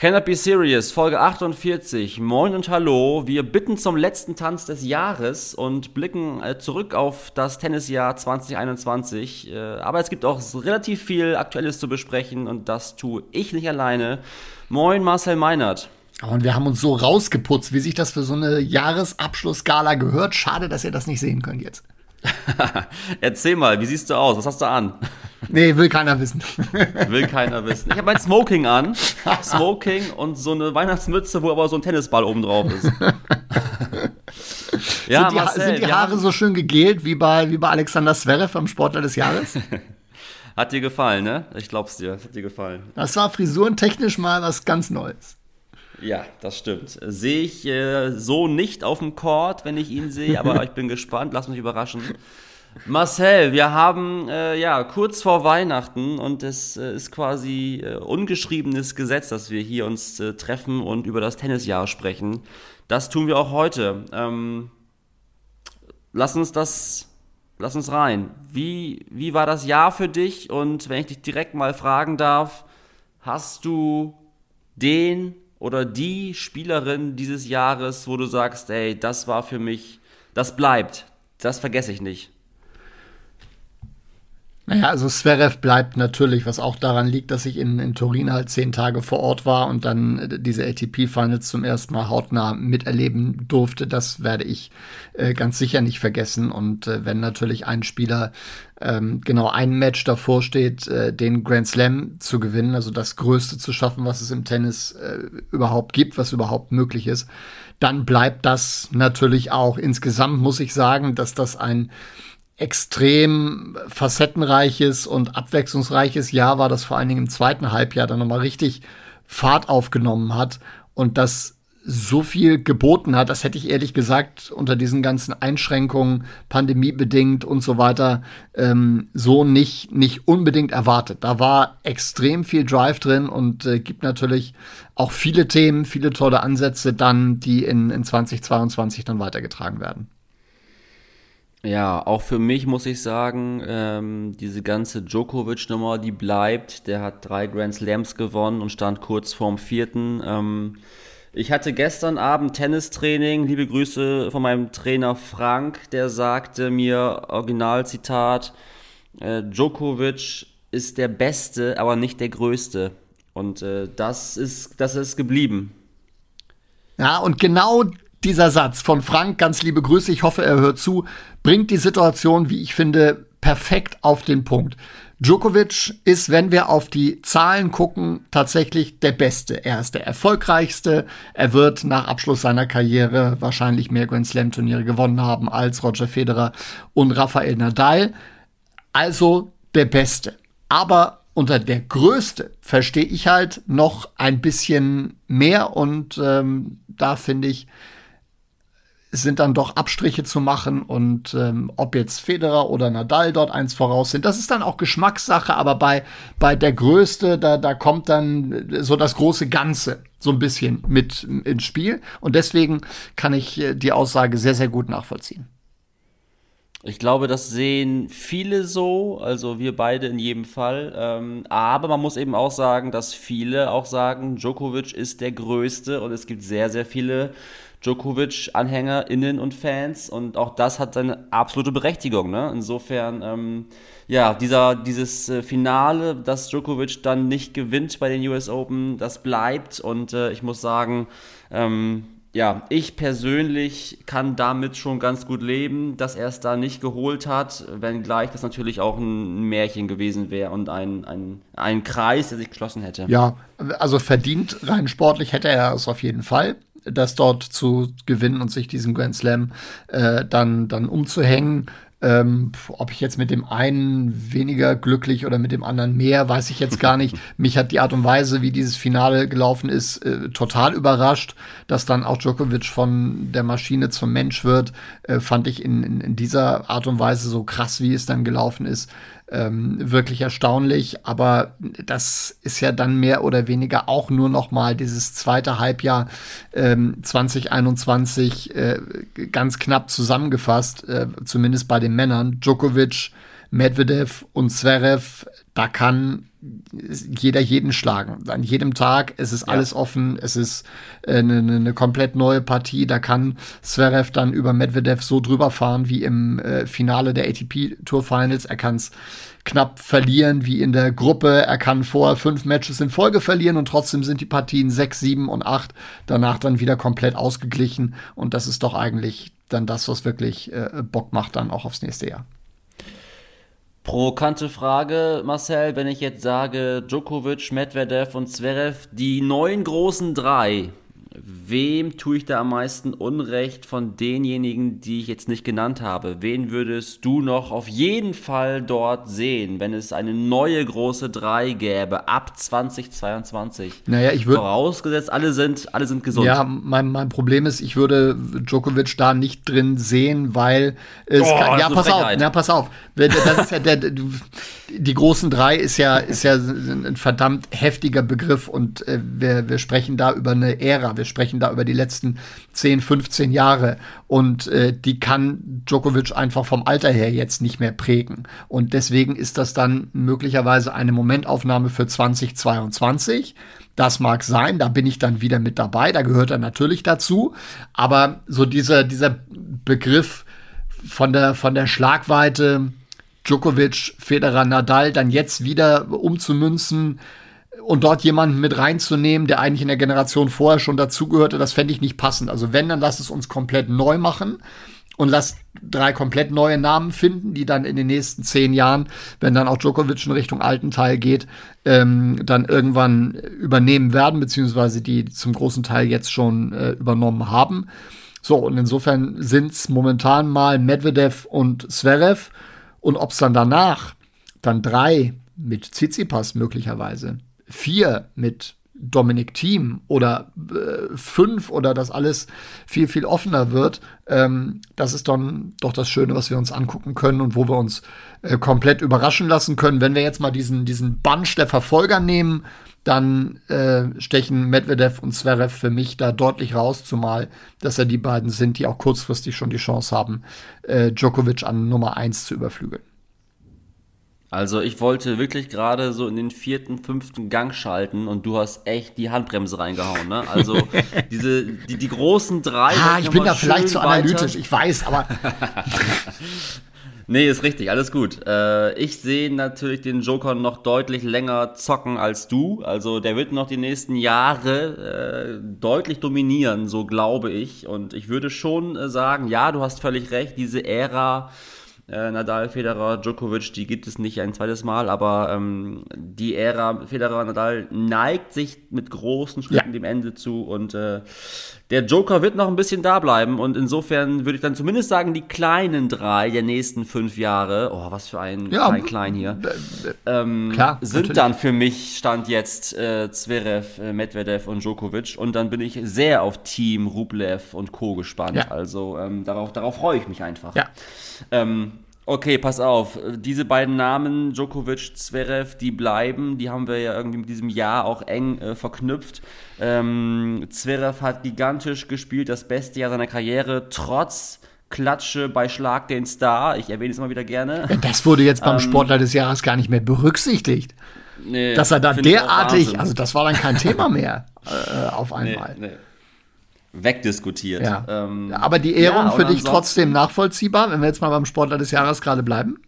Be Serious, Folge 48. Moin und hallo. Wir bitten zum letzten Tanz des Jahres und blicken äh, zurück auf das Tennisjahr 2021. Äh, aber es gibt auch relativ viel Aktuelles zu besprechen und das tue ich nicht alleine. Moin Marcel Meinert. Und wir haben uns so rausgeputzt, wie sich das für so eine Jahresabschlussgala gehört. Schade, dass ihr das nicht sehen könnt jetzt. Erzähl mal, wie siehst du aus? Was hast du an? Nee, will keiner wissen. Will keiner wissen. Ich habe mein Smoking an. Smoking und so eine Weihnachtsmütze, wo aber so ein Tennisball oben drauf ist. ja, sind die, Marcel, sind die Haare so schön gegelt wie bei, wie bei Alexander Zverev am Sportler des Jahres? Hat dir gefallen, ne? Ich glaub's dir. Hat dir gefallen. Das war frisurentechnisch mal was ganz Neues. Ja, das stimmt. Sehe ich äh, so nicht auf dem Court, wenn ich ihn sehe, aber ich bin gespannt. Lass mich überraschen. Marcel, wir haben äh, ja kurz vor Weihnachten und es äh, ist quasi äh, ungeschriebenes Gesetz, dass wir hier uns äh, treffen und über das Tennisjahr sprechen. Das tun wir auch heute. Ähm, lass uns das, lass uns rein. Wie, wie war das Jahr für dich? Und wenn ich dich direkt mal fragen darf, hast du den oder die Spielerin dieses Jahres, wo du sagst, ey, das war für mich, das bleibt, das vergesse ich nicht? Naja, also Zverev bleibt natürlich, was auch daran liegt, dass ich in, in Turin halt zehn Tage vor Ort war und dann äh, diese ATP-Finals zum ersten Mal hautnah miterleben durfte. Das werde ich äh, ganz sicher nicht vergessen. Und äh, wenn natürlich ein Spieler ähm, genau ein Match davor steht, äh, den Grand Slam zu gewinnen, also das Größte zu schaffen, was es im Tennis äh, überhaupt gibt, was überhaupt möglich ist, dann bleibt das natürlich auch. Insgesamt muss ich sagen, dass das ein extrem facettenreiches und abwechslungsreiches Jahr war, das vor allen Dingen im zweiten Halbjahr dann nochmal richtig Fahrt aufgenommen hat und das so viel geboten hat, das hätte ich ehrlich gesagt unter diesen ganzen Einschränkungen, pandemiebedingt und so weiter, ähm, so nicht, nicht unbedingt erwartet. Da war extrem viel Drive drin und äh, gibt natürlich auch viele Themen, viele tolle Ansätze dann, die in, in 2022 dann weitergetragen werden. Ja, auch für mich muss ich sagen, ähm, diese ganze Djokovic-Nummer, die bleibt. Der hat drei Grand Slams gewonnen und stand kurz vorm vierten. Ähm, ich hatte gestern Abend Tennistraining. Liebe Grüße von meinem Trainer Frank, der sagte mir, Originalzitat, äh, Djokovic ist der Beste, aber nicht der Größte. Und äh, das, ist, das ist geblieben. Ja, und genau dieser Satz von Frank, ganz liebe Grüße, ich hoffe, er hört zu, bringt die Situation, wie ich finde, perfekt auf den Punkt. Djokovic ist, wenn wir auf die Zahlen gucken, tatsächlich der Beste. Er ist der erfolgreichste. Er wird nach Abschluss seiner Karriere wahrscheinlich mehr Grand Slam Turniere gewonnen haben als Roger Federer und Rafael Nadal. Also der Beste. Aber unter der Größte verstehe ich halt noch ein bisschen mehr und ähm, da finde ich, sind dann doch Abstriche zu machen und ähm, ob jetzt Federer oder Nadal dort eins voraus sind, das ist dann auch Geschmackssache, aber bei, bei der Größte, da, da kommt dann so das große Ganze so ein bisschen mit ins Spiel und deswegen kann ich äh, die Aussage sehr, sehr gut nachvollziehen. Ich glaube, das sehen viele so, also wir beide in jedem Fall. Ähm, aber man muss eben auch sagen, dass viele auch sagen, Djokovic ist der Größte und es gibt sehr, sehr viele Djokovic-AnhängerInnen und Fans und auch das hat seine absolute Berechtigung. Ne? Insofern, ähm, ja, dieser, dieses äh, Finale, dass Djokovic dann nicht gewinnt bei den US Open, das bleibt und äh, ich muss sagen, ähm, ja, ich persönlich kann damit schon ganz gut leben, dass er es da nicht geholt hat, wenngleich das natürlich auch ein Märchen gewesen wäre und ein, ein, ein Kreis, der sich geschlossen hätte. Ja, also verdient rein sportlich hätte er es auf jeden Fall das dort zu gewinnen und sich diesen Grand Slam äh, dann, dann umzuhängen. Ähm, ob ich jetzt mit dem einen weniger glücklich oder mit dem anderen mehr, weiß ich jetzt gar nicht. Mich hat die Art und Weise, wie dieses Finale gelaufen ist, äh, total überrascht. Dass dann auch Djokovic von der Maschine zum Mensch wird, äh, fand ich in, in, in, dieser Art und Weise so krass, wie es dann gelaufen ist, ähm, wirklich erstaunlich. Aber das ist ja dann mehr oder weniger auch nur noch mal dieses zweite Halbjahr ähm, 2021 äh, ganz knapp zusammengefasst, äh, zumindest bei den Männern. Djokovic, Medvedev und Zverev, da kann jeder jeden schlagen. An jedem Tag, es ist ja. alles offen, es ist eine, äh, eine, komplett neue Partie. Da kann Zverev dann über Medvedev so drüber fahren wie im äh, Finale der ATP Tour Finals. Er kann es knapp verlieren wie in der Gruppe. Er kann vorher fünf Matches in Folge verlieren und trotzdem sind die Partien sechs, sieben und acht danach dann wieder komplett ausgeglichen. Und das ist doch eigentlich dann das, was wirklich äh, Bock macht dann auch aufs nächste Jahr. Provokante Frage, Marcel, wenn ich jetzt sage, Djokovic, Medvedev und Zverev, die neun großen drei, wem tue ich da am meisten Unrecht von denjenigen, die ich jetzt nicht genannt habe? Wen würdest du noch auf jeden Fall dort sehen, wenn es eine neue große 3 gäbe ab 2022? Naja, ich würde. Vorausgesetzt, alle sind, alle sind gesund. Ja, mein, mein Problem ist, ich würde Djokovic da nicht drin sehen, weil es. Oh, kann, ja, pass auf, ja, pass auf. Das ist ja der, die großen drei ist ja, ist ja ein verdammt heftiger Begriff und äh, wir, wir sprechen da über eine Ära. Wir sprechen da über die letzten 10, 15 Jahre. Und äh, die kann Djokovic einfach vom Alter her jetzt nicht mehr prägen. Und deswegen ist das dann möglicherweise eine Momentaufnahme für 2022. Das mag sein, da bin ich dann wieder mit dabei, da gehört er natürlich dazu. Aber so dieser, dieser Begriff von der, von der Schlagweite Djokovic, Federer, Nadal dann jetzt wieder umzumünzen, und dort jemanden mit reinzunehmen, der eigentlich in der Generation vorher schon dazugehörte, das fände ich nicht passend. Also wenn, dann lass es uns komplett neu machen und lass drei komplett neue Namen finden, die dann in den nächsten zehn Jahren, wenn dann auch Djokovic in Richtung alten Teil geht, ähm, dann irgendwann übernehmen werden, beziehungsweise die zum großen Teil jetzt schon äh, übernommen haben. So, und insofern sind es momentan mal Medvedev und Zverev. Und ob es dann danach dann drei mit Tsitsipas möglicherweise vier mit Dominic Team oder äh, fünf oder das alles viel, viel offener wird, ähm, das ist dann doch das Schöne, was wir uns angucken können und wo wir uns äh, komplett überraschen lassen können. Wenn wir jetzt mal diesen, diesen Bunch der Verfolger nehmen, dann äh, stechen Medvedev und Zverev für mich da deutlich raus, zumal dass er die beiden sind, die auch kurzfristig schon die Chance haben, äh, Djokovic an Nummer eins zu überflügeln. Also ich wollte wirklich gerade so in den vierten, fünften Gang schalten und du hast echt die Handbremse reingehauen. Ne? Also diese die, die großen drei. Ah, ich bin da vielleicht zu analytisch, ich weiß, aber. nee, ist richtig, alles gut. Äh, ich sehe natürlich den Joker noch deutlich länger zocken als du. Also der wird noch die nächsten Jahre äh, deutlich dominieren, so glaube ich. Und ich würde schon äh, sagen, ja, du hast völlig recht, diese Ära äh, Nadal, Federer, Djokovic, die gibt es nicht ein zweites Mal, aber ähm, die Ära Federer, Nadal neigt sich mit großen Schritten ja. dem Ende zu und äh, der Joker wird noch ein bisschen da bleiben und insofern würde ich dann zumindest sagen, die kleinen drei der nächsten fünf Jahre, oh, was für ein ja, klein, klein hier, ähm, klar, sind natürlich. dann für mich Stand jetzt äh, Zverev, äh, Medvedev und Djokovic und dann bin ich sehr auf Team Rublev und Co. gespannt. Ja. Also ähm, darauf, darauf freue ich mich einfach. Ja. Ähm, Okay, pass auf. Diese beiden Namen, Djokovic, Zverev, die bleiben. Die haben wir ja irgendwie mit diesem Jahr auch eng äh, verknüpft. Ähm, Zverev hat gigantisch gespielt, das beste Jahr seiner Karriere, trotz Klatsche bei Schlag den Star. Ich erwähne es immer wieder gerne. Das wurde jetzt beim ähm, Sportler des Jahres gar nicht mehr berücksichtigt. Nee, dass er da derartig, also das war dann kein Thema mehr äh, auf einmal. Nee, nee wegdiskutiert. Ja. Ähm, Aber die Ehrung ja, für dich trotzdem nachvollziehbar, wenn wir jetzt mal beim Sportler des Jahres gerade bleiben?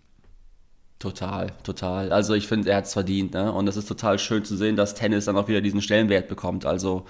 Total, total. Also ich finde, er hat es verdient. Ne? Und es ist total schön zu sehen, dass Tennis dann auch wieder diesen Stellenwert bekommt. Also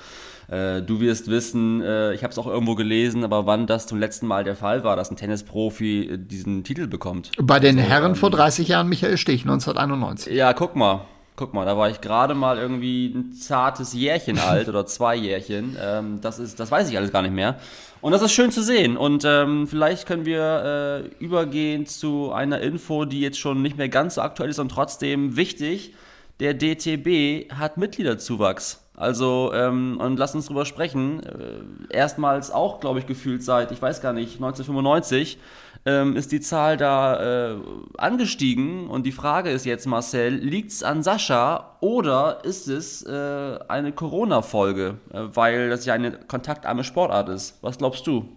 äh, du wirst wissen, äh, ich habe es auch irgendwo gelesen, aber wann das zum letzten Mal der Fall war, dass ein Tennisprofi äh, diesen Titel bekommt. Bei den also, Herren ähm, vor 30 Jahren Michael Stich, 1991. Ja, guck mal. Guck mal, da war ich gerade mal irgendwie ein zartes Jährchen alt oder zwei Jährchen. Ähm, das ist, das weiß ich alles gar nicht mehr. Und das ist schön zu sehen. Und ähm, vielleicht können wir äh, übergehen zu einer Info, die jetzt schon nicht mehr ganz so aktuell ist und trotzdem wichtig. Der DTB hat Mitgliederzuwachs. Also, ähm, und lass uns drüber sprechen. Äh, erstmals auch, glaube ich, gefühlt seit, ich weiß gar nicht, 1995 ähm, ist die Zahl da äh, angestiegen. Und die Frage ist jetzt, Marcel, liegt es an Sascha oder ist es äh, eine Corona-Folge, äh, weil das ja eine kontaktarme Sportart ist? Was glaubst du?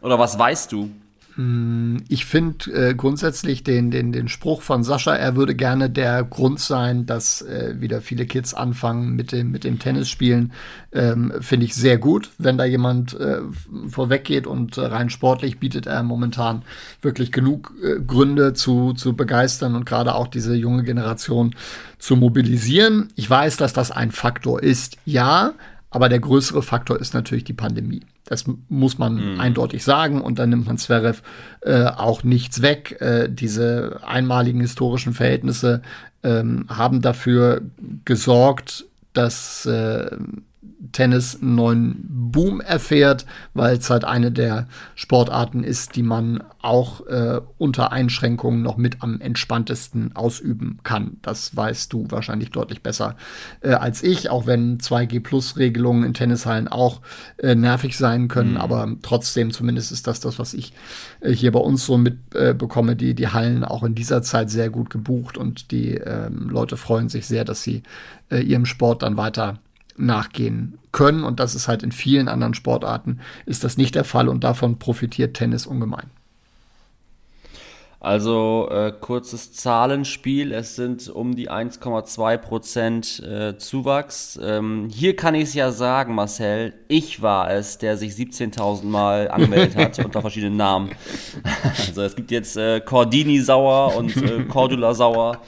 Oder was weißt du? Ich finde äh, grundsätzlich den, den, den Spruch von Sascha, er würde gerne der Grund sein, dass äh, wieder viele Kids anfangen mit dem, mit dem Tennisspielen, ähm, finde ich sehr gut. Wenn da jemand äh, vorweggeht und äh, rein sportlich bietet er momentan wirklich genug äh, Gründe zu, zu begeistern und gerade auch diese junge Generation zu mobilisieren. Ich weiß, dass das ein Faktor ist, ja, aber der größere Faktor ist natürlich die Pandemie. Das muss man mhm. eindeutig sagen. Und dann nimmt man Zverev äh, auch nichts weg. Äh, diese einmaligen historischen Verhältnisse ähm, haben dafür gesorgt, dass äh, Tennis einen neuen Boom erfährt, weil es halt eine der Sportarten ist, die man auch äh, unter Einschränkungen noch mit am entspanntesten ausüben kann. Das weißt du wahrscheinlich deutlich besser äh, als ich, auch wenn 2G-Plus-Regelungen in Tennishallen auch äh, nervig sein können, mhm. aber trotzdem zumindest ist das das, was ich äh, hier bei uns so mitbekomme, die, die Hallen auch in dieser Zeit sehr gut gebucht und die ähm, Leute freuen sich sehr, dass sie äh, ihrem Sport dann weiter nachgehen können. Und das ist halt in vielen anderen Sportarten ist das nicht der Fall und davon profitiert Tennis ungemein. Also äh, kurzes Zahlenspiel, es sind um die 1,2 Prozent äh, Zuwachs. Ähm, hier kann ich es ja sagen, Marcel, ich war es, der sich 17.000 Mal angemeldet hat unter verschiedenen Namen. Also es gibt jetzt äh, Cordini Sauer und äh, Cordula Sauer.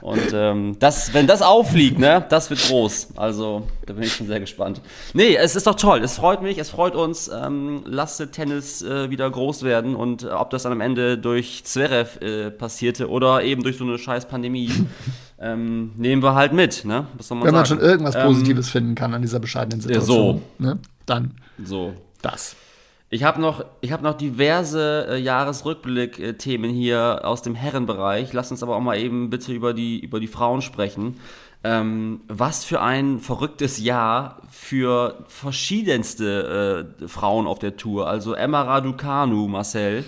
Und ähm, das, wenn das auffliegt, ne, das wird groß. Also, da bin ich schon sehr gespannt. Nee, es ist doch toll. Es freut mich, es freut uns. Ähm, lasst Tennis äh, wieder groß werden. Und äh, ob das dann am Ende durch Zverev äh, passierte oder eben durch so eine scheiß Pandemie, ähm, nehmen wir halt mit. Ne? Was soll man Wenn man schon irgendwas ähm, Positives finden kann an dieser bescheidenen Situation, so. ne? dann so. das. Ich habe noch, hab noch diverse äh, Jahresrückblick-Themen hier aus dem Herrenbereich. Lass uns aber auch mal eben bitte über die, über die Frauen sprechen. Ähm, was für ein verrücktes Jahr für verschiedenste äh, Frauen auf der Tour. Also Emma Raducanu, Marcel,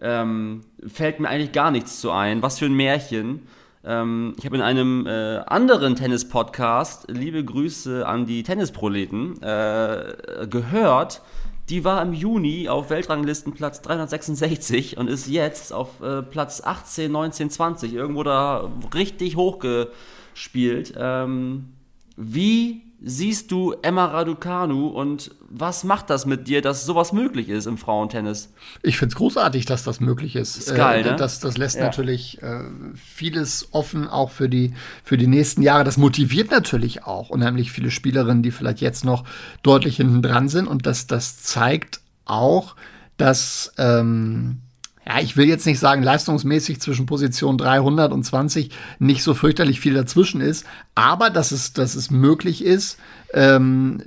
ähm, fällt mir eigentlich gar nichts zu ein. Was für ein Märchen. Ähm, ich habe in einem äh, anderen Tennis-Podcast, liebe Grüße an die Tennisproleten, äh, gehört, die war im Juni auf Weltranglistenplatz 366 und ist jetzt auf äh, Platz 18, 19, 20 irgendwo da richtig hochgespielt. Ähm, wie siehst du Emma Raducanu und was macht das mit dir, dass sowas möglich ist im Frauentennis? Ich finde es großartig, dass das möglich ist. ist geil, äh, ne? das, das lässt ja. natürlich äh, vieles offen, auch für die, für die nächsten Jahre. Das motiviert natürlich auch unheimlich viele Spielerinnen, die vielleicht jetzt noch deutlich hinten dran sind. Und das, das zeigt auch, dass ähm, ja, ich will jetzt nicht sagen, leistungsmäßig zwischen Position 300 und 20 nicht so fürchterlich viel dazwischen ist, aber dass es, dass es möglich ist, ähm,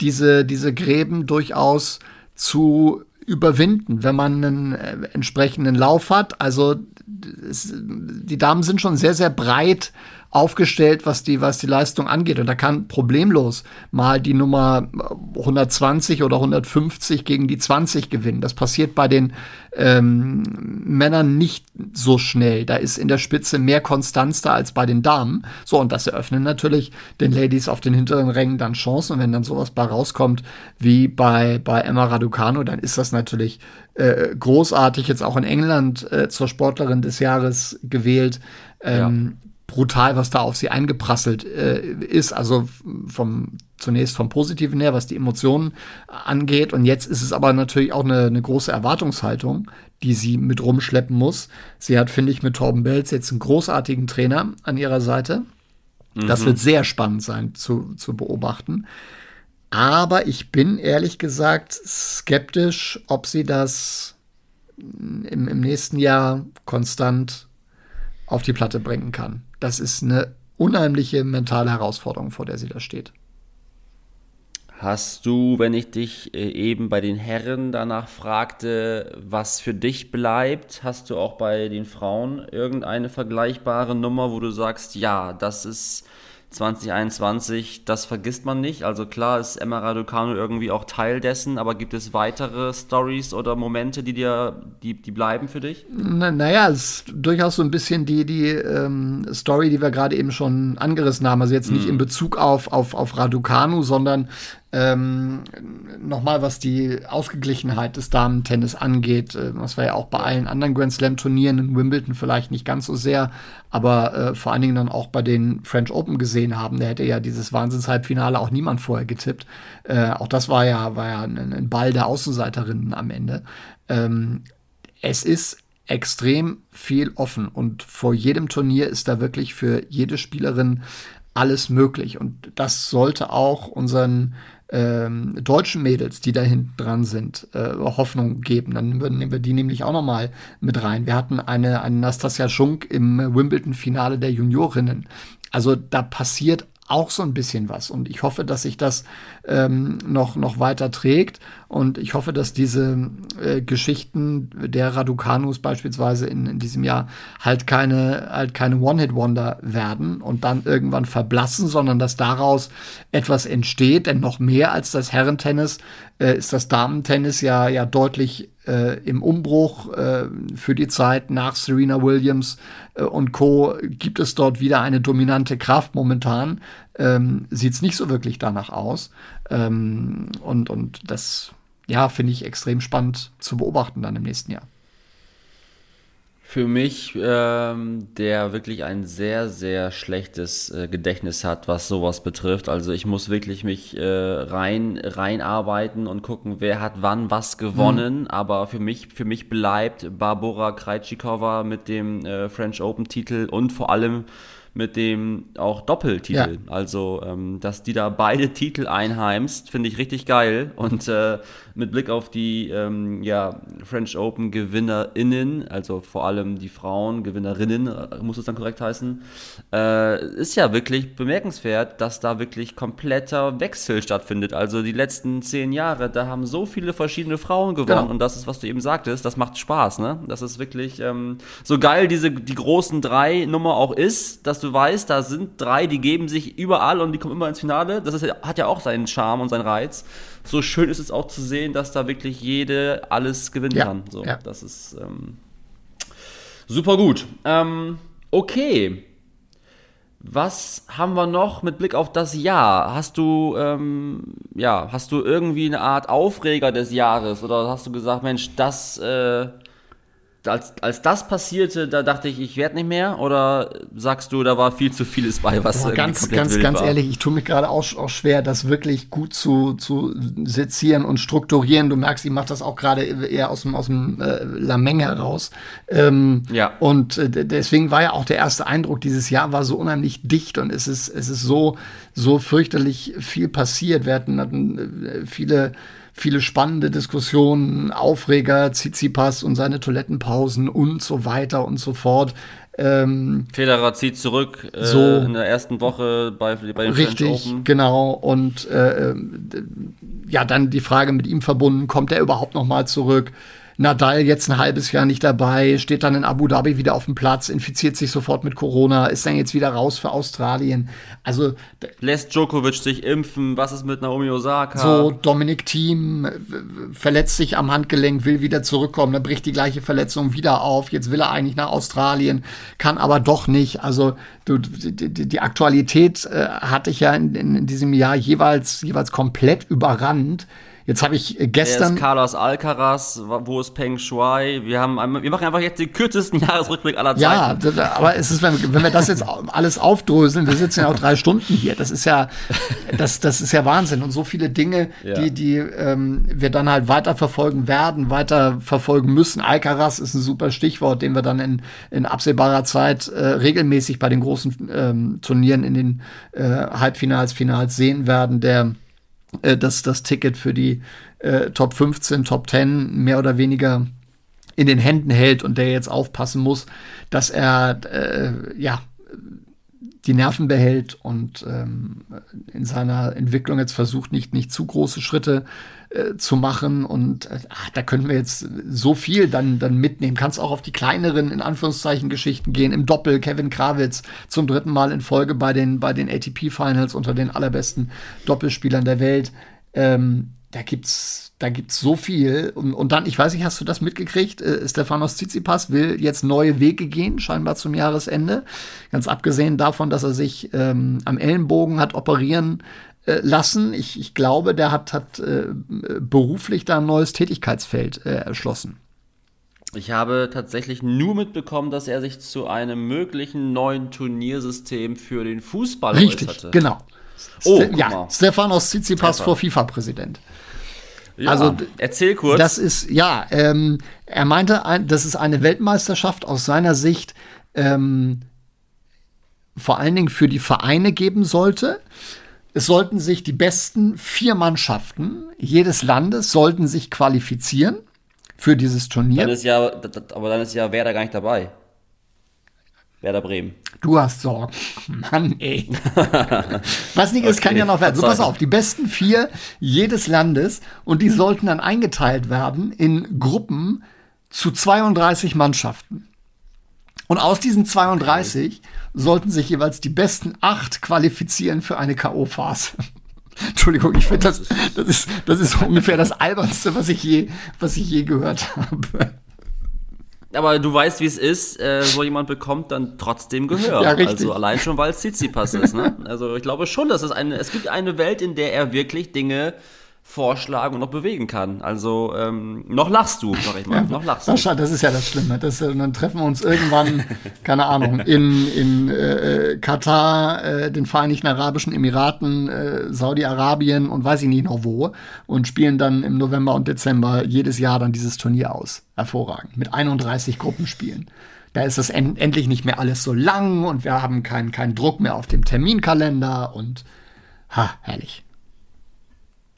diese, diese Gräben durchaus zu überwinden, wenn man einen äh, entsprechenden Lauf hat. Also es, die Damen sind schon sehr, sehr breit aufgestellt, was die, was die Leistung angeht. Und da kann problemlos mal die Nummer 120 oder 150 gegen die 20 gewinnen. Das passiert bei den ähm, Männern nicht so schnell. Da ist in der Spitze mehr Konstanz da als bei den Damen. So, und das eröffnet natürlich den Ladies auf den hinteren Rängen dann Chancen. Und wenn dann sowas bei rauskommt wie bei, bei Emma Raducano, dann ist das natürlich äh, großartig. Jetzt auch in England äh, zur Sportlerin des Jahres gewählt. Ähm, ja brutal, was da auf sie eingeprasselt äh, ist. Also vom zunächst vom Positiven her, was die Emotionen angeht. Und jetzt ist es aber natürlich auch eine, eine große Erwartungshaltung, die sie mit rumschleppen muss. Sie hat, finde ich, mit Torben Belz jetzt einen großartigen Trainer an ihrer Seite. Mhm. Das wird sehr spannend sein zu, zu beobachten. Aber ich bin ehrlich gesagt skeptisch, ob sie das im, im nächsten Jahr konstant auf die Platte bringen kann das ist eine unheimliche mentale Herausforderung, vor der sie da steht. Hast du, wenn ich dich äh, eben bei den Herren danach fragte, was für dich bleibt, hast du auch bei den Frauen irgendeine vergleichbare Nummer, wo du sagst, ja, das ist 2021, das vergisst man nicht. Also klar ist Emma Raducanu irgendwie auch Teil dessen, aber gibt es weitere Stories oder Momente, die dir, die, die bleiben für dich? Na, naja, es ist durchaus so ein bisschen die, die ähm, Story, die wir gerade eben schon angerissen haben. Also jetzt nicht mhm. in Bezug auf, auf, auf Raducanu, sondern ähm, Nochmal, was die Ausgeglichenheit des Damen-Tennis angeht, äh, was wir ja auch bei allen anderen Grand Slam-Turnieren in Wimbledon vielleicht nicht ganz so sehr, aber äh, vor allen Dingen dann auch bei den French Open gesehen haben. Da hätte ja dieses Wahnsinns-Halbfinale auch niemand vorher getippt. Äh, auch das war ja, war ja ein, ein Ball der Außenseiterinnen am Ende. Ähm, es ist extrem viel offen und vor jedem Turnier ist da wirklich für jede Spielerin alles möglich. Und das sollte auch unseren ähm, deutschen Mädels, die da hinten dran sind, äh, Hoffnung geben. Dann nehmen wir die nämlich auch noch mal mit rein. Wir hatten eine, eine Nastasia Schunk im Wimbledon-Finale der Juniorinnen. Also da passiert auch so ein bisschen was. Und ich hoffe, dass sich das ähm, noch, noch weiter trägt. Und ich hoffe, dass diese äh, Geschichten der Raducanus beispielsweise in, in diesem Jahr halt keine, halt keine One-Hit-Wonder werden und dann irgendwann verblassen, sondern dass daraus etwas entsteht. Denn noch mehr als das Herrentennis äh, ist das Damentennis ja, ja deutlich äh, im Umbruch äh, für die Zeit nach Serena Williams äh, und Co. gibt es dort wieder eine dominante Kraft. Momentan ähm, sieht es nicht so wirklich danach aus. Ähm, und, und das, ja, finde ich extrem spannend zu beobachten dann im nächsten Jahr für mich, ähm, der wirklich ein sehr, sehr schlechtes äh, Gedächtnis hat, was sowas betrifft. Also ich muss wirklich mich äh, rein reinarbeiten und gucken, wer hat wann was gewonnen. Mhm. Aber für mich, für mich bleibt Barbara Krejcikova mit dem äh, French Open Titel und vor allem mit dem auch Doppeltitel. Ja. Also, ähm, dass die da beide Titel einheimst, finde ich richtig geil. Und äh, mit Blick auf die ähm, ja, French Open GewinnerInnen, also vor allem die Frauen, Gewinnerinnen, äh, muss es dann korrekt heißen, äh, ist ja wirklich bemerkenswert, dass da wirklich kompletter Wechsel stattfindet. Also die letzten zehn Jahre, da haben so viele verschiedene Frauen gewonnen genau. und das ist, was du eben sagtest, das macht Spaß, ne? Das ist wirklich ähm, so geil, diese die großen drei Nummer auch ist, dass du weißt, da sind drei, die geben sich überall und die kommen immer ins Finale. Das ist, hat ja auch seinen Charme und seinen Reiz so schön ist es auch zu sehen, dass da wirklich jede alles gewinnen ja, kann. So, ja. Das ist ähm, super gut. Ähm, okay. Was haben wir noch mit Blick auf das Jahr? Hast du, ähm, ja, hast du irgendwie eine Art Aufreger des Jahres oder hast du gesagt, Mensch, das äh, als, als das passierte, da dachte ich, ich werde nicht mehr? Oder sagst du, da war viel zu vieles bei, was Boah, ganz, ganz, ganz war? ehrlich, ich tue mich gerade auch, auch, schwer, das wirklich gut zu, zu sezieren und strukturieren. Du merkst, ich mache das auch gerade eher aus dem, aus dem äh, Lameng heraus. Ähm, ja. Und äh, deswegen war ja auch der erste Eindruck, dieses Jahr war so unheimlich dicht und es ist, es ist so, so fürchterlich viel passiert. Wir hatten, hatten äh, viele viele spannende Diskussionen, Aufreger, Tsitsipas und seine Toilettenpausen und so weiter und so fort. Ähm, Federer zieht zurück äh, so in der ersten Woche bei, bei den Richtig, French Open. genau. Und äh, ja, dann die Frage mit ihm verbunden, kommt er überhaupt noch mal zurück? Nadal jetzt ein halbes Jahr nicht dabei, steht dann in Abu Dhabi wieder auf dem Platz, infiziert sich sofort mit Corona, ist dann jetzt wieder raus für Australien. Also lässt Djokovic sich impfen, was ist mit Naomi Osaka? So Dominik Thiem verletzt sich am Handgelenk, will wieder zurückkommen, dann bricht die gleiche Verletzung wieder auf. Jetzt will er eigentlich nach Australien, kann aber doch nicht. Also du, die, die Aktualität äh, hatte ich ja in, in diesem Jahr jeweils jeweils komplett überrannt. Jetzt habe ich gestern. Wer ist Carlos Alcaraz? Wo ist Peng Shuai? Wir, haben, wir machen einfach jetzt den kürzesten Jahresrückblick aller Zeiten. Ja, aber es ist, wenn, wenn wir das jetzt alles aufdröseln, wir sitzen ja auch drei Stunden hier. Das ist ja, das, das ist ja Wahnsinn. Und so viele Dinge, ja. die, die ähm, wir dann halt weiterverfolgen werden, weiterverfolgen müssen. Alcaraz ist ein super Stichwort, den wir dann in, in absehbarer Zeit äh, regelmäßig bei den großen ähm, Turnieren in den äh, Halbfinals, Finals sehen werden, der äh, das, das Ticket für die äh, Top 15, Top 10 mehr oder weniger in den Händen hält und der jetzt aufpassen muss, dass er äh, ja die Nerven behält und ähm, in seiner Entwicklung jetzt versucht, nicht, nicht zu große Schritte äh, zu machen. Und äh, ach, da können wir jetzt so viel dann, dann mitnehmen. Kannst auch auf die kleineren, in Anführungszeichen, Geschichten gehen. Im Doppel Kevin Krawitz zum dritten Mal in Folge bei den, bei den ATP-Finals unter den allerbesten Doppelspielern der Welt. Ähm, da gibt's, da gibt's so viel. Und, und dann, ich weiß nicht, hast du das mitgekriegt? Äh, Stefanos Tsitsipas will jetzt neue Wege gehen, scheinbar zum Jahresende. Ganz abgesehen davon, dass er sich ähm, am Ellenbogen hat operieren äh, lassen. Ich, ich glaube, der hat, hat äh, beruflich da ein neues Tätigkeitsfeld äh, erschlossen. Ich habe tatsächlich nur mitbekommen, dass er sich zu einem möglichen neuen Turniersystem für den Fußball Richtig, äußerte. genau. Oh, Ste ja. Stefanos Tsitsipas vor FIFA-Präsident. Ja, Also, erzähl kurz. Das ist, ja, ähm, er meinte, ein, das ist eine Weltmeisterschaft aus seiner Sicht ähm, vor allen Dingen für die Vereine geben sollte. Es sollten sich die besten vier Mannschaften jedes Landes sollten sich qualifizieren für dieses Turnier. dann ist ja, aber dann ist ja Werder gar nicht dabei. Werder Bremen. Du hast Sorgen. Mann, ey. Was nicht ist, Okay, kann ja noch werden. So, pass auf, die besten vier jedes Landes und die sollten dann eingeteilt werden in Gruppen zu 32 Mannschaften. Und aus diesen 32 sollten sich jeweils die besten acht qualifizieren für eine K.O.-Phase. Entschuldigung, ich finde das, das ist, das ist ungefähr das albernste, was ich je, was ich je gehört habe. Aber du weißt, wie es ist, äh, so jemand bekommt dann trotzdem Gehör. Ja, richtig. Also allein schon, weil es Tsitsipas ist. Ne? Also ich glaube schon, dass es eine, es gibt eine Welt, in der er wirklich Dinge vorschlagen und noch bewegen kann. Also ähm, noch lachst du, sag ich mal. noch lachst du. Sascha, das ist ja das Schlimme. Das, äh, dann treffen wir uns irgendwann, keine Ahnung, in, in äh, Katar, äh, den Vereinigten Arabischen Emiraten, äh, Saudi-Arabien und weiß ich nicht noch wo und spielen dann im November und Dezember jedes Jahr dann dieses Turnier aus. Hervorragend. Mit 31 Gruppenspielen. Da ist es en endlich nicht mehr alles so lang und wir haben keinen keinen Druck mehr auf dem Terminkalender und ha, herrlich.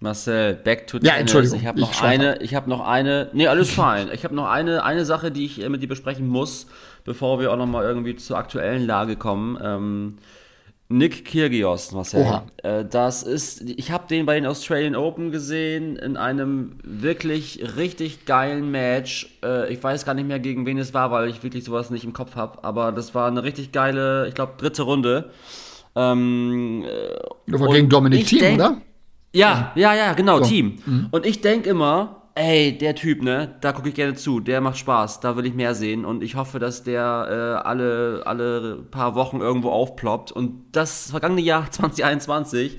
Marcel, back to Ja. Entschuldigung, Ich habe ich noch schweife eine, ich habe noch eine, nee, alles fein. Ich habe noch eine, eine Sache, die ich äh, mit dir besprechen muss, bevor wir auch noch mal irgendwie zur aktuellen Lage kommen. Ähm, Nick Kyrgios, Marcel. Äh, das ist, ich habe den bei den Australian Open gesehen in einem wirklich richtig geilen Match. Äh, ich weiß gar nicht mehr gegen wen es war, weil ich wirklich sowas nicht im Kopf habe. Aber das war eine richtig geile, ich glaube dritte Runde. Ähm, Das war gegen Dominik ich Thiem, oder? Ja, ja, ja, genau, So. Team. Und ich denk immer, ey, der Typ, ne, da gucke ich gerne zu, der macht Spaß, da will ich mehr sehen und ich hoffe, dass der äh, alle, alle paar Wochen irgendwo aufploppt. Und das vergangene Jahr 2021,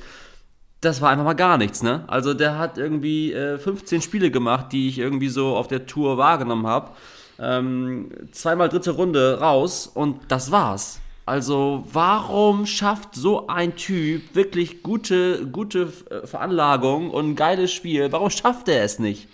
das war einfach mal gar nichts, ne? Also der hat irgendwie äh, 15 Spiele gemacht, die ich irgendwie so auf der Tour wahrgenommen habe. Ähm, zweimal dritte Runde raus und das war's. Also warum schafft so ein Typ wirklich gute, gute äh, Veranlagung und ein geiles Spiel? Warum schafft er es nicht?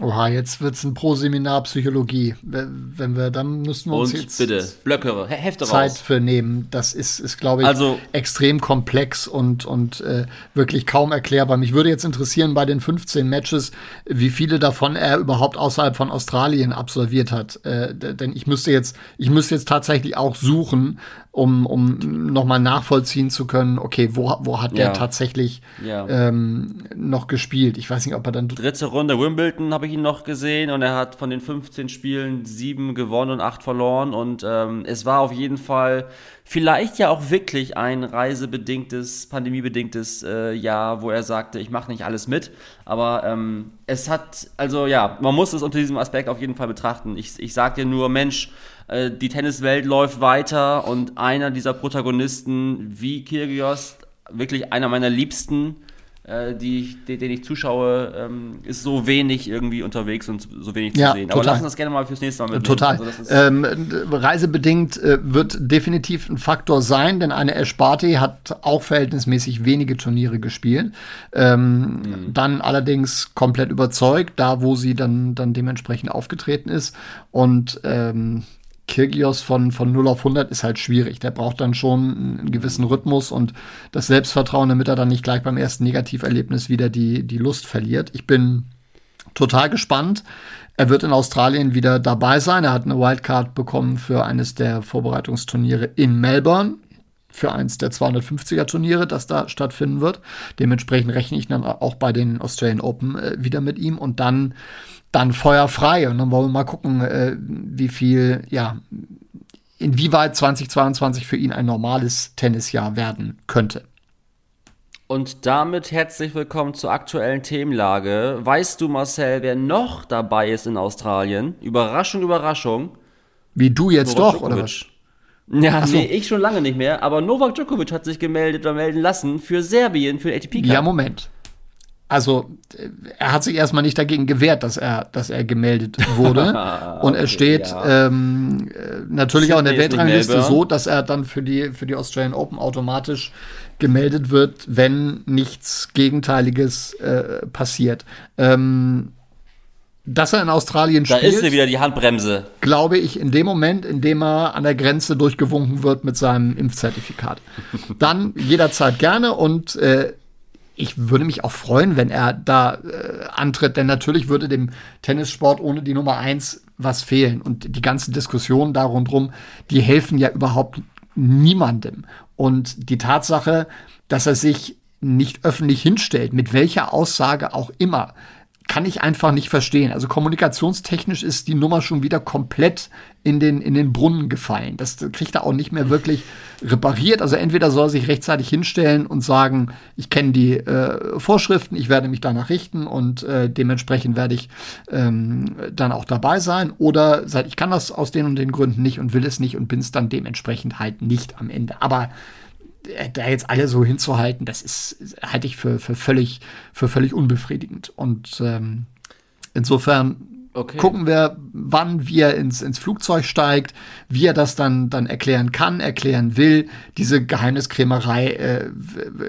Oha, jetzt wird's ein Pro-Seminar Psychologie. Wenn wir, dann müssten wir uns Und jetzt bitte, Blöcke, He- Hefte Zeit raus. für nehmen. Das ist, ist glaube ich, Also- extrem komplex und, und äh, wirklich kaum erklärbar. Mich würde jetzt interessieren bei den 15 Matches, wie viele davon er überhaupt außerhalb von Australien absolviert hat. Äh, denn ich müsste jetzt, ich müsste jetzt tatsächlich auch suchen, um, um nochmal nachvollziehen zu können, okay, wo, wo hat der Ja. tatsächlich Ja. ähm, noch gespielt? Ich weiß nicht, ob er dann Dritte Runde Wimbledon habe ich ihn noch gesehen und er hat von den 15 Spielen sieben gewonnen und acht verloren und ähm, es war auf jeden Fall vielleicht ja auch wirklich ein reisebedingtes, pandemiebedingtes äh, Jahr, wo er sagte, ich mache nicht alles mit, aber ähm, es hat, also ja, man muss es unter diesem Aspekt auf jeden Fall betrachten. Ich, ich sage dir nur, Mensch, äh, die Tenniswelt läuft weiter und einer dieser Protagonisten wie Kyrgios, wirklich einer meiner Liebsten, äh, die den, den ich zuschaue, ähm, ist so wenig irgendwie unterwegs und so wenig Ja, zu sehen. Aber total. lass uns das gerne mal fürs nächste Mal mitnehmen. Total. Also ähm, reisebedingt äh, wird definitiv ein Faktor sein, denn eine Esparti hat auch verhältnismäßig wenige Turniere gespielt. Ähm, Mhm. Dann allerdings komplett überzeugt, da wo sie dann, dann dementsprechend aufgetreten ist. Und ähm, Kirgios von, von 0 auf 100 ist halt schwierig. Der braucht dann schon einen gewissen Rhythmus und das Selbstvertrauen, damit er dann nicht gleich beim ersten Negativerlebnis wieder die, die Lust verliert. Ich bin total gespannt. Er wird in Australien wieder dabei sein. Er hat eine Wildcard bekommen für eines der Vorbereitungsturniere in Melbourne. für eins der 250er Turniere, das da stattfinden wird. Dementsprechend rechne ich dann auch bei den Australian Open äh, wieder mit ihm und dann, dann Feuer frei. Und dann wollen wir mal gucken, äh, wie viel, ja, inwieweit 2022 für ihn ein normales Tennisjahr werden könnte. Und damit herzlich willkommen zur aktuellen Themenlage. Weißt du, Marcel, wer noch dabei ist in Australien? Überraschung, Überraschung. Wie du jetzt Novak doch, Djokovic. oder was? Ja, so. nee, ich schon lange nicht mehr. Aber Novak Djokovic hat sich gemeldet oder melden lassen für Serbien, für den ATP Cup. Ja, Moment. Also, er hat sich erstmal nicht dagegen gewehrt, dass er, dass er gemeldet wurde. Und er steht ja. ähm, natürlich Sydney auch in der Weltrangliste so, dass er dann für die, für die Australian Open automatisch gemeldet wird, wenn nichts Gegenteiliges äh, passiert. Ähm, dass er in Australien spielt. Da ist wieder die Handbremse. Glaube ich, in dem Moment, in dem er an der Grenze durchgewunken wird mit seinem Impfzertifikat. Dann jederzeit gerne und äh, ich würde mich auch freuen, wenn er da äh, antritt, denn natürlich würde dem Tennissport ohne die Nummer eins was fehlen. Und die ganzen Diskussionen da rundherum, die helfen ja überhaupt niemandem. Und die Tatsache, dass er sich nicht öffentlich hinstellt, mit welcher Aussage auch immer, kann ich einfach nicht verstehen. Also kommunikationstechnisch ist die Nummer schon wieder komplett in den, in den Brunnen gefallen. Das kriegt er auch nicht mehr wirklich repariert. Also entweder soll er sich rechtzeitig hinstellen und sagen, ich kenne die äh, Vorschriften, ich werde mich danach richten und äh, dementsprechend werde ich ähm, dann auch dabei sein. Oder seit ich kann das aus den und den Gründen nicht und will es nicht und bin es dann dementsprechend halt nicht am Ende. Aber da jetzt alle so hinzuhalten, das ist, halte ich für, für, völlig, für völlig unbefriedigend. Und ähm, insofern Okay. Gucken wir, wann wie er ins, ins Flugzeug steigt, wie er das dann, dann erklären kann, erklären will. Diese Geheimniskrämerei äh,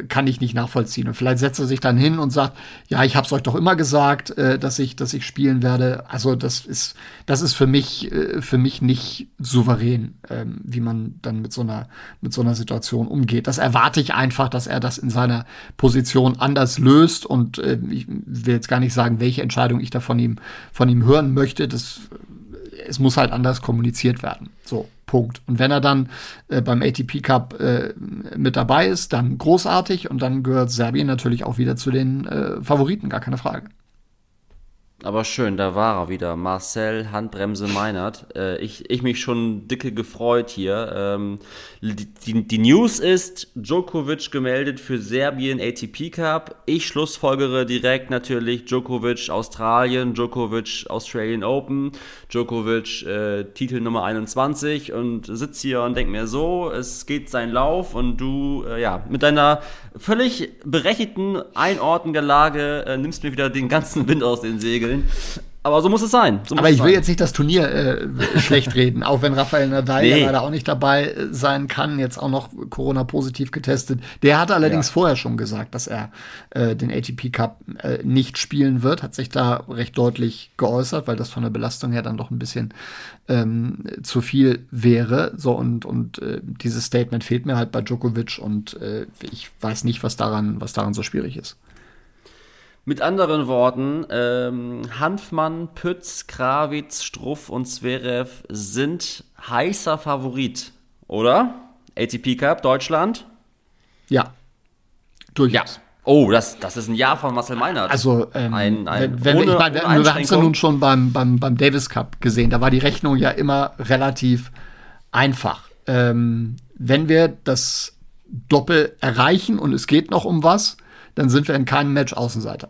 kann ich nicht nachvollziehen. Und vielleicht setzt er sich dann hin und sagt, ja, ich habe es euch doch immer gesagt, äh, dass ich, dass ich spielen werde. Also das ist, das ist für mich, äh, für mich nicht souverän, äh, wie man dann mit so einer, mit so einer Situation umgeht. Das erwarte ich einfach, dass er das in seiner Position anders löst. Und äh, ich will jetzt gar nicht sagen, welche Entscheidung ich da von ihm, von ihm höre hören möchte, das, es muss halt anders kommuniziert werden. So, Punkt. Und wenn er dann äh, beim ATP Cup äh, mit dabei ist, dann großartig und dann gehört Serbien natürlich auch wieder zu den äh, Favoriten, gar keine Frage. Aber schön, da war er wieder. Marcel Handbremse Meinert. Äh, ich, ich mich schon dicke gefreut hier. Ähm, die, die, News ist, Djokovic gemeldet für Serbien ATP Cup. Ich schlussfolgere direkt natürlich Djokovic Australien, Djokovic Australian Open, Djokovic äh, Titel Nummer 21 und sitze hier und denke mir so, es geht sein Lauf und du, äh, ja, mit deiner völlig berechtigten Einordnung der Lage äh, nimmst mir wieder den ganzen Wind aus den Segeln regeln. Aber so muss es sein. So aber ich will sein. jetzt nicht das Turnier äh, schlecht reden, auch wenn Rafael Nadal nee. ja leider auch nicht dabei äh, sein kann, jetzt auch noch Corona-positiv getestet. Der hat allerdings ja. vorher schon gesagt, dass er äh, den ATP Cup äh, nicht spielen wird, hat sich da recht deutlich geäußert, weil das von der Belastung her dann doch ein bisschen ähm, zu viel wäre. So und, und äh, dieses Statement fehlt mir halt bei Djokovic und äh, ich weiß nicht, was daran, was daran so schwierig ist. Mit anderen Worten, ähm, Hanfmann, Pütz, Krawitz, Struff und Zverev sind heißer Favorit, oder? ATP Cup, Deutschland? Ja. Durchaus. Ja. Oh, das, das ist ein Jahr von Marcel Meinert. Also, ähm, ein, ein, wenn, ohne, ich meine, wir haben es ja nun schon beim, beim, beim Davis Cup gesehen. Da war die Rechnung ja immer relativ einfach. Ähm, wenn wir das Doppel erreichen und es geht noch um was, dann sind wir in keinem Match Außenseiter.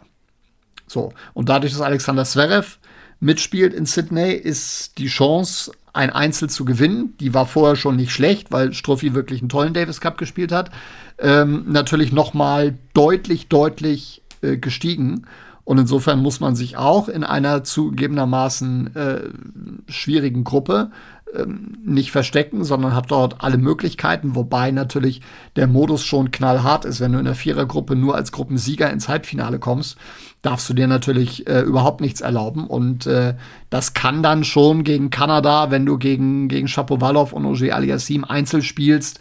So. Und dadurch, dass Alexander Zverev mitspielt in Sydney, ist die Chance, ein Einzel zu gewinnen. Die war vorher schon nicht schlecht, weil Struffi wirklich einen tollen Davis Cup gespielt hat. Ähm, natürlich noch mal deutlich, deutlich äh, gestiegen. Und insofern muss man sich auch in einer zugegebenermaßen äh, schwierigen Gruppe ähm, nicht verstecken, sondern hat dort alle Möglichkeiten, wobei natürlich der Modus schon knallhart ist. Wenn du in der Vierergruppe nur als Gruppensieger ins Halbfinale kommst, darfst du dir natürlich äh, überhaupt nichts erlauben. Und äh, das kann dann schon gegen Kanada, wenn du gegen, gegen Shapovalov und Ogier Aliassim Einzel spielst,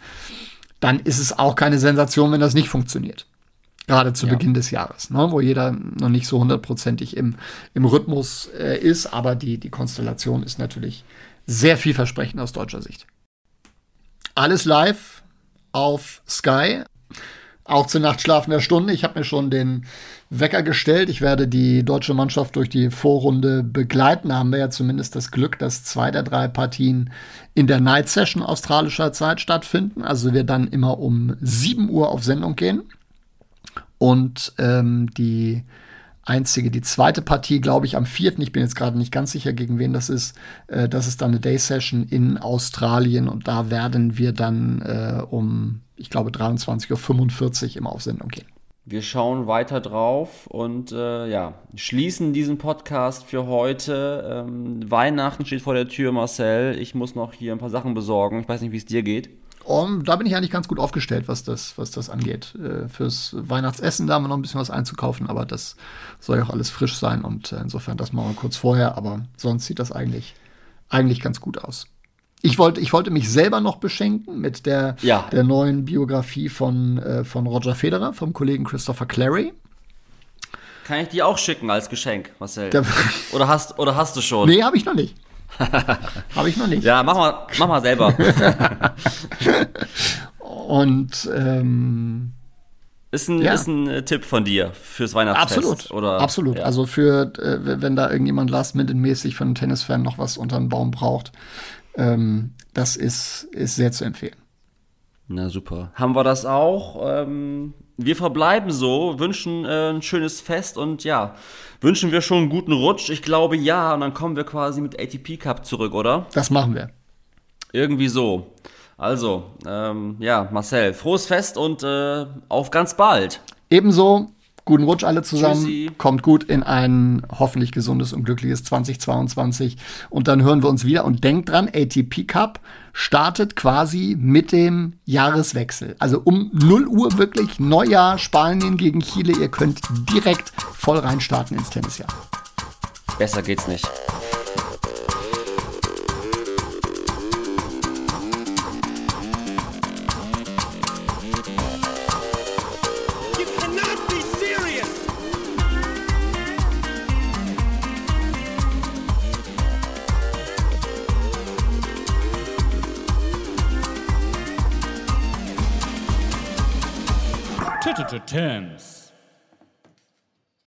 dann ist es auch keine Sensation, wenn das nicht funktioniert. Gerade zu ja. Beginn des Jahres, ne, wo jeder noch nicht so hundertprozentig im, im Rhythmus äh, ist, aber die, die Konstellation ist natürlich sehr vielversprechend aus deutscher Sicht. Alles live auf Sky. Auch zur nachtschlafender Stunde. Ich habe mir schon den Wecker gestellt. Ich werde die deutsche Mannschaft durch die Vorrunde begleiten. Da haben wir ja zumindest das Glück, dass zwei der drei Partien in der Night Session australischer Zeit stattfinden. Also wir dann immer um 7 Uhr auf Sendung gehen. Und ähm, die einzige, die zweite Partie, glaube ich, am vierten. Ich bin jetzt gerade nicht ganz sicher, gegen wen das ist. Äh, das ist dann eine Day Session in Australien und da werden wir dann äh, um, ich glaube, 23.45 Uhr immer auf Sendung gehen. Wir schauen weiter drauf und äh, ja, schließen diesen Podcast für heute. Ähm, Weihnachten steht vor der Tür, Marcel. Ich muss noch hier ein paar Sachen besorgen. Ich weiß nicht, wie es dir geht. Um, da bin ich eigentlich ganz gut aufgestellt, was das, was das angeht. Äh, fürs Weihnachtsessen da haben wir noch ein bisschen was einzukaufen, aber das soll ja auch alles frisch sein und äh, insofern das machen wir kurz vorher, aber sonst sieht das eigentlich, eigentlich ganz gut aus. Ich wollte, ich wollte mich selber noch beschenken mit der, Ja. der neuen Biografie von, äh, von Roger Federer, vom Kollegen Christopher Clary. Kann ich dir auch schicken als Geschenk, Marcel? Der- oder, hast, oder hast du schon? Nee, habe ich noch nicht. habe ich noch nicht. Ja, mach mal, mach mal selber. Und ähm, Ist ein, Ja. ist ein äh, Tipp von dir fürs Weihnachtsfest. Absolut, Oder, absolut. Ja. Also für, äh, wenn da irgendjemand last-minute-mäßig von einem Tennisfan noch was unter den Baum braucht, ähm, das ist, ist sehr zu empfehlen. Na super. Haben wir das auch? Ähm, wir verbleiben so, wünschen äh, ein schönes Fest und ja, wünschen wir schon einen guten Rutsch? Ich glaube ja, und dann kommen wir quasi mit ATP Cup zurück, oder? Das machen wir. Irgendwie so. Also, ähm, ja, Marcel, frohes Fest und äh, auf ganz bald. Ebenso, guten Rutsch alle zusammen. Tschüssi. Kommt gut in ein hoffentlich gesundes und glückliches 2022. Und dann hören wir uns wieder. Und denkt dran, ATP Cup startet quasi mit dem Jahreswechsel. Also um 0 Uhr wirklich Neujahr, Spanien gegen Chile. Ihr könnt direkt voll reinstarten ins Tennisjahr. Besser geht's nicht. terms.